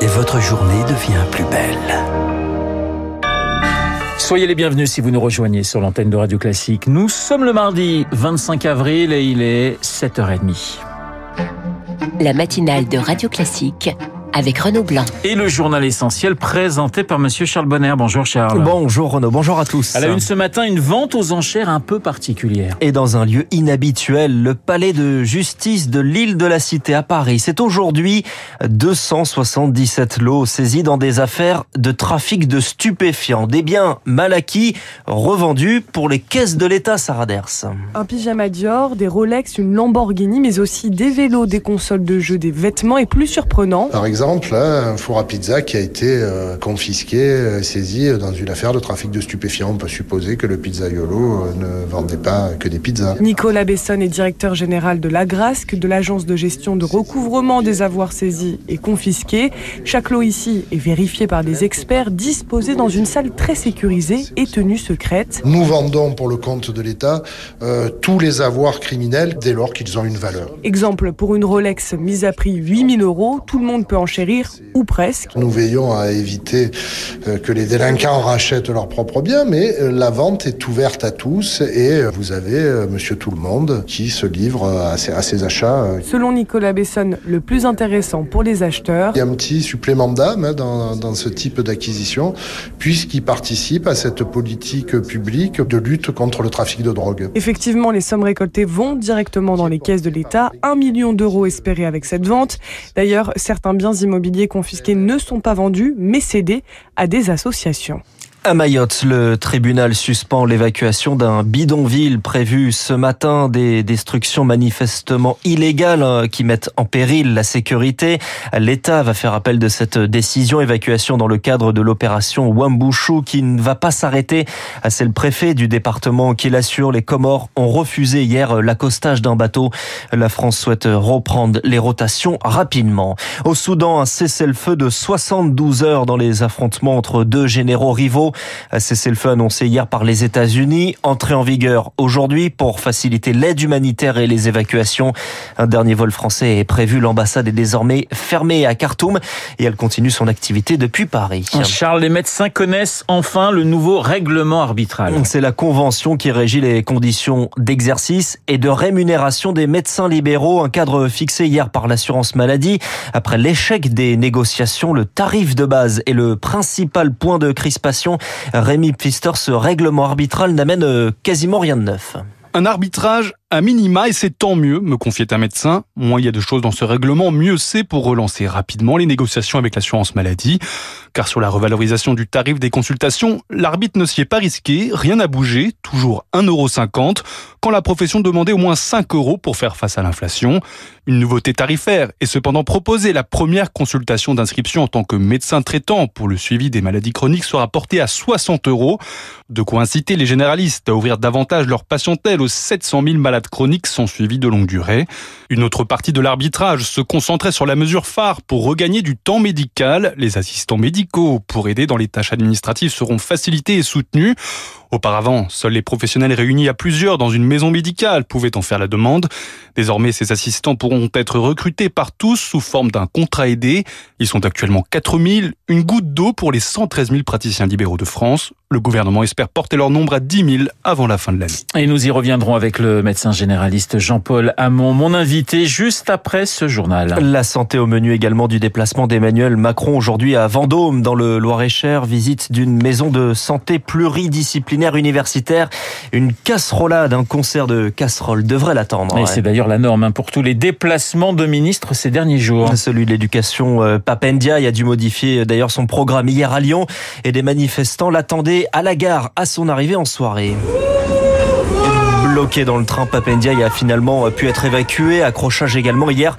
et votre journée devient plus belle. Soyez les bienvenus si vous nous rejoignez sur l'antenne de Radio Classique. Nous sommes le mardi 25 avril et il est 7h30. La matinale de Radio Classique avec Renaud Blanc. Et le journal essentiel présenté par Monsieur Charles Bonner. Bonjour Charles. Bonjour Renaud, bonjour à tous. À la une ce matin, une vente aux enchères un peu particulière. Et dans un lieu inhabituel, le palais de justice de l'île de la Cité à Paris. C'est aujourd'hui 277 lots saisis dans des affaires de trafic de stupéfiants. Des biens mal acquis, revendus pour les caisses de l'État, Sarah Ders. Un pyjama Dior, des Rolex, une Lamborghini, mais aussi des vélos, des consoles de jeux, des vêtements et plus surprenant. Par exemple, exemple, un four à pizza qui a été euh, confisqué, euh, saisi dans une affaire de trafic de stupéfiants. On peut supposer que le pizzaiolo euh, ne vendait pas que des pizzas. Nicolas Besson est directeur général de l'Agrasque, de l'agence de gestion de recouvrement des avoirs saisis et confisqués. Chaque lot ici est vérifié par des experts disposés dans une salle très sécurisée et tenue secrète. Nous vendons pour le compte de l'État tous les avoirs criminels dès lors qu'ils ont une valeur. Exemple, pour une Rolex mise à prix 8000 euros, tout le monde peut en chérir, ou presque. Nous veillons à éviter euh, que les délinquants rachètent leurs propres biens, mais euh, la vente est ouverte à tous et euh, vous avez monsieur tout le monde qui se livre à ses, achats. Selon Nicolas Besson, le plus intéressant pour les acheteurs. Il y a un petit supplément d'âme hein, dans, dans ce type d'acquisition, puisqu'il participe à cette politique publique de lutte contre le trafic de drogue. Effectivement, les sommes récoltées vont directement dans les caisses de l'État. Un million d'euros espérés avec cette vente. D'ailleurs, certains biens immobiliers confisqués ne sont pas vendus, mais cédés à des associations. À Mayotte, le tribunal suspend l'évacuation d'un bidonville prévu ce matin. Des destructions manifestement illégales hein, qui mettent en péril la sécurité. L'État va faire appel de cette décision. Évacuation dans le cadre de l'opération Wambushu qui ne va pas s'arrêter. C'est le préfet du département qui l'assure. Les Comores ont refusé hier l'accostage d'un bateau. La France souhaite reprendre les rotations rapidement. Au Soudan, un cessez-le-feu de 72 heures dans les affrontements entre deux généraux rivaux. Cessez-le-feu annoncé hier par les États-Unis, entré en vigueur aujourd'hui pour faciliter l'aide humanitaire et les évacuations. Un dernier vol français est prévu. L'ambassade est désormais fermée à Khartoum et elle continue son activité depuis Paris. Charles, les médecins connaissent enfin le nouveau règlement arbitral. C'est la convention qui régit les conditions d'exercice et de rémunération des médecins libéraux, un cadre fixé hier par l'assurance maladie. Après l'échec des négociations, le tarif de base est le principal point de crispation Rémi Pfister, ce règlement arbitral n'amène euh, quasiment rien de neuf. Un arbitrage à minima, et c'est tant mieux, me confiait un médecin. Moins il y a de choses dans ce règlement, mieux c'est pour relancer rapidement les négociations avec l'assurance maladie. Car sur la revalorisation du tarif des consultations, l'arbitre ne s'y est pas risqué, rien n'a bougé, toujours 1,50€, quand la profession demandait au moins 5 euros pour faire face à l'inflation. Une nouveauté tarifaire est cependant proposée. La première consultation d'inscription en tant que médecin traitant pour le suivi des maladies chroniques sera portée à 60 euros. De quoi inciter les généralistes à ouvrir davantage leur patientèle aux 700 000 malades chroniques sont suivis de longue durée. Une autre partie de l'arbitrage se concentrait sur la mesure phare pour regagner du temps médical. Les assistants médicaux pour aider dans les tâches administratives seront facilités et soutenus. Auparavant, seuls les professionnels réunis à plusieurs dans une maison médicale pouvaient en faire la demande. Désormais, ces assistants pourront être recrutés par tous sous forme d'un contrat aidé. Ils sont actuellement 4000, une goutte d'eau pour les 113 000 praticiens libéraux de France. Le gouvernement espère porter leur nombre à 10 000 avant la fin de l'année. Et nous y reviendrons avec le médecin généraliste Jean-Paul Hamon, mon invité juste après ce journal. La santé au menu également du déplacement d'Emmanuel Macron aujourd'hui à Vendôme dans le Loir-et-Cher, visite d'une maison de santé pluridisciplinaire universitaire. Une casserolade, un concert de casseroles devrait l'attendre. Et c'est d'ailleurs la norme hein, pour tous les déplacements de ministres ces derniers jours. Celui de l'éducation, euh, Papendia, a dû modifier d'ailleurs son programme hier à Lyon et des manifestants l'attendaient à la gare à son arrivée en soirée. Bloqué dans le train, Papendia a finalement pu être évacué. Accrochage également hier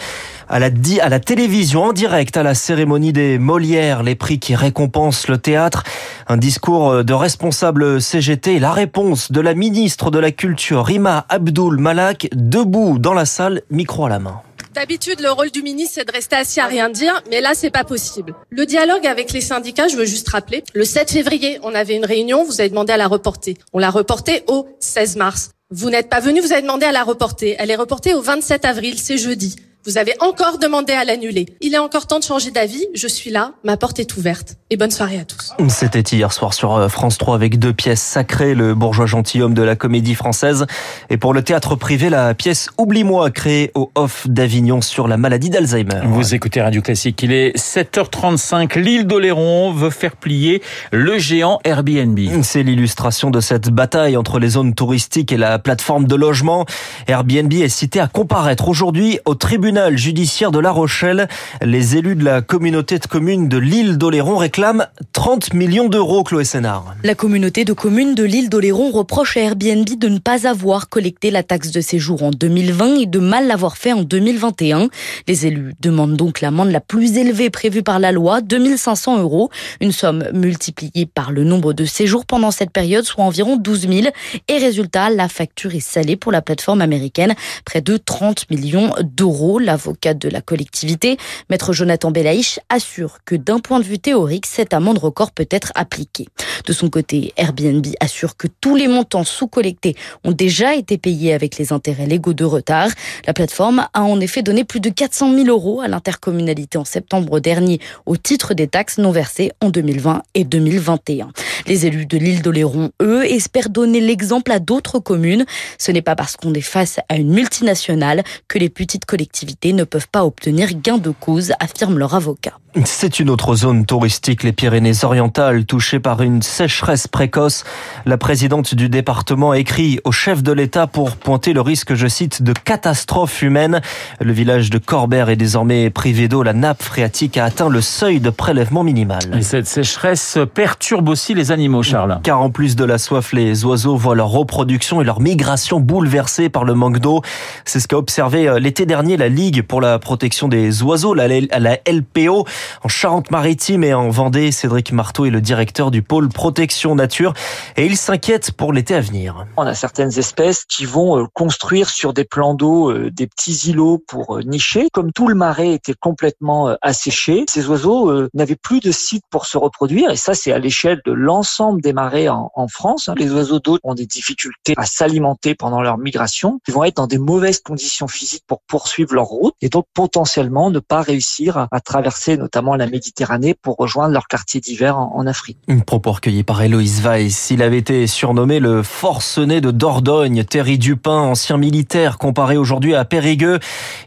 à la, à la télévision en direct à la cérémonie des Molières, les prix qui récompensent le théâtre. Un discours de responsable CGT la réponse de la ministre de la Culture, Rima Abdul Malak, debout dans la salle, micro à la main. D'habitude, le rôle du ministre, c'est de rester assis à rien dire, mais là, c'est pas possible. Le dialogue avec les syndicats, je veux juste rappeler, le 7 février, on avait une réunion, vous avez demandé à la reporter. On l'a reportée au 16 mars. Vous n'êtes pas venu, vous avez demandé à la reporter. Elle est reportée au 27 avril, c'est jeudi. Vous avez encore demandé à l'annuler. Il est encore temps de changer d'avis. Je suis là. Ma porte est ouverte. Et bonne soirée à tous. C'était hier soir sur euh, France 3 avec deux pièces sacrées, le bourgeois gentilhomme de la comédie française. Et pour le théâtre privé, la pièce Oublie-moi, créée au Off d'Avignon sur la maladie d'Alzheimer. Vous écoutez Radio Classique. Il est 7h35. L'île d'Oléron veut faire plier le géant Airbnb. C'est l'illustration de cette bataille entre les zones touristiques et la plateforme de logement. Airbnb est cité à comparaître aujourd'hui au tribunal judiciaire de La Rochelle. Les élus de la communauté de communes de l'île d'Oléron réclament 30 millions d'euros, Chloé Sénard. La communauté de communes de l'île d'Oléron reproche à Airbnb de ne pas avoir collecté la taxe de séjour en 2020 et de mal l'avoir fait en 2021. Les élus demandent donc l'amende la plus élevée prévue par la loi, 2500 euros, une somme multipliée par le nombre de séjours pendant cette période, soit environ 12 000. Et résultat, la facture est salée pour la plateforme américaine, près de 30 millions d'euros. L'avocat de la collectivité, maître Jonathan Belaïch, assure que d'un point de vue théorique, cette amende record peut être appliquée. De son côté, Airbnb assure que tous les montants sous-collectés ont déjà été payés avec les intérêts légaux de retard. La plateforme a en effet donné plus de 400 000 euros à l'intercommunalité en septembre dernier au titre des taxes non versées en 2020 et 2021. Les élus de l'île d'Oléron, eux, espèrent donner l'exemple à d'autres communes. Ce n'est pas parce qu'on est face à une multinationale que les petites collectivités ne peuvent pas obtenir gain de cause, affirme leur avocat. C'est une autre zone touristique, les Pyrénées-Orientales, touchée par une sécheresse précoce. La présidente du département écrit au chef de l'État pour pointer le risque, je cite, de catastrophe humaine. Le village de Corbert est désormais privé d'eau. La nappe phréatique a atteint le seuil de prélèvement minimal. Et cette sécheresse perturbe aussi les animaux, Charles. Car en plus de la soif, les oiseaux voient leur reproduction et leur migration bouleversées par le manque d'eau. C'est ce qu'a observé euh, l'été dernier la Ligue pour la protection des oiseaux, la LPO. En Charente-Maritime et en Vendée, Cédric Marteau est le directeur du pôle protection nature et il s'inquiète pour l'été à venir. On a certaines espèces qui vont euh, construire sur des plans d'eau euh, des petits îlots pour euh, nicher. Comme tout le marais était complètement asséché, ces oiseaux n'avaient plus de site pour se reproduire et ça c'est à l'échelle de l'ensemble des marais en, France. Les oiseaux d'eau ont des difficultés à s'alimenter pendant leur migration. Ils vont être dans des mauvaises conditions physiques pour poursuivre leur route et donc potentiellement ne pas réussir à traverser notamment la Méditerranée pour rejoindre leur quartier d'hiver en, Afrique. Une propos recueilli par Héloïse Weiss. Il avait été surnommé le forcené de Dordogne. Thierry Dupin, ancien militaire, comparé aujourd'hui à Périgueux.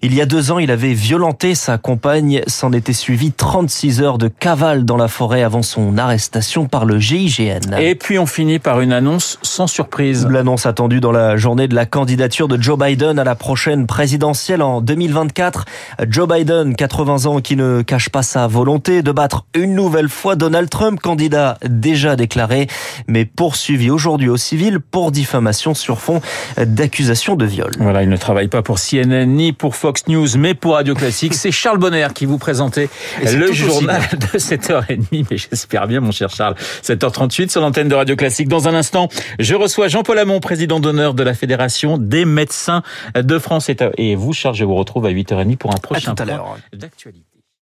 Il y a deux ans, il avait violenté sa compagne. S'en était suivi 36 heures de cavale dans la forêt avant son arrestation par le GIGN. Et puis on finit par une annonce sans surprise. L'annonce attendue dans la journée de la candidature de Joe Biden à la prochaine présidentielle en 2024. Joe Biden, 80 ans, qui ne cache pas sa volonté de battre une nouvelle fois Donald Trump, candidat déjà déclaré, mais poursuivi aujourd'hui au civil pour diffamation sur fond d'accusation de viol. Voilà, il ne travaille pas pour CNN ni pour Fox News, mais pour Radio Classique. C'est Charles Bonner qui vous présentait le journal de 7h30, mais j'espère bien, mon cher Charles. 7h38 sur l'antenne de Radio Classique. Dans un instant, je reçois Jean-Paul Hamon, président d'honneur de la Fédération des médecins de France. Et vous, Charles, je vous retrouve à 8h30 pour un prochain point d'actualité.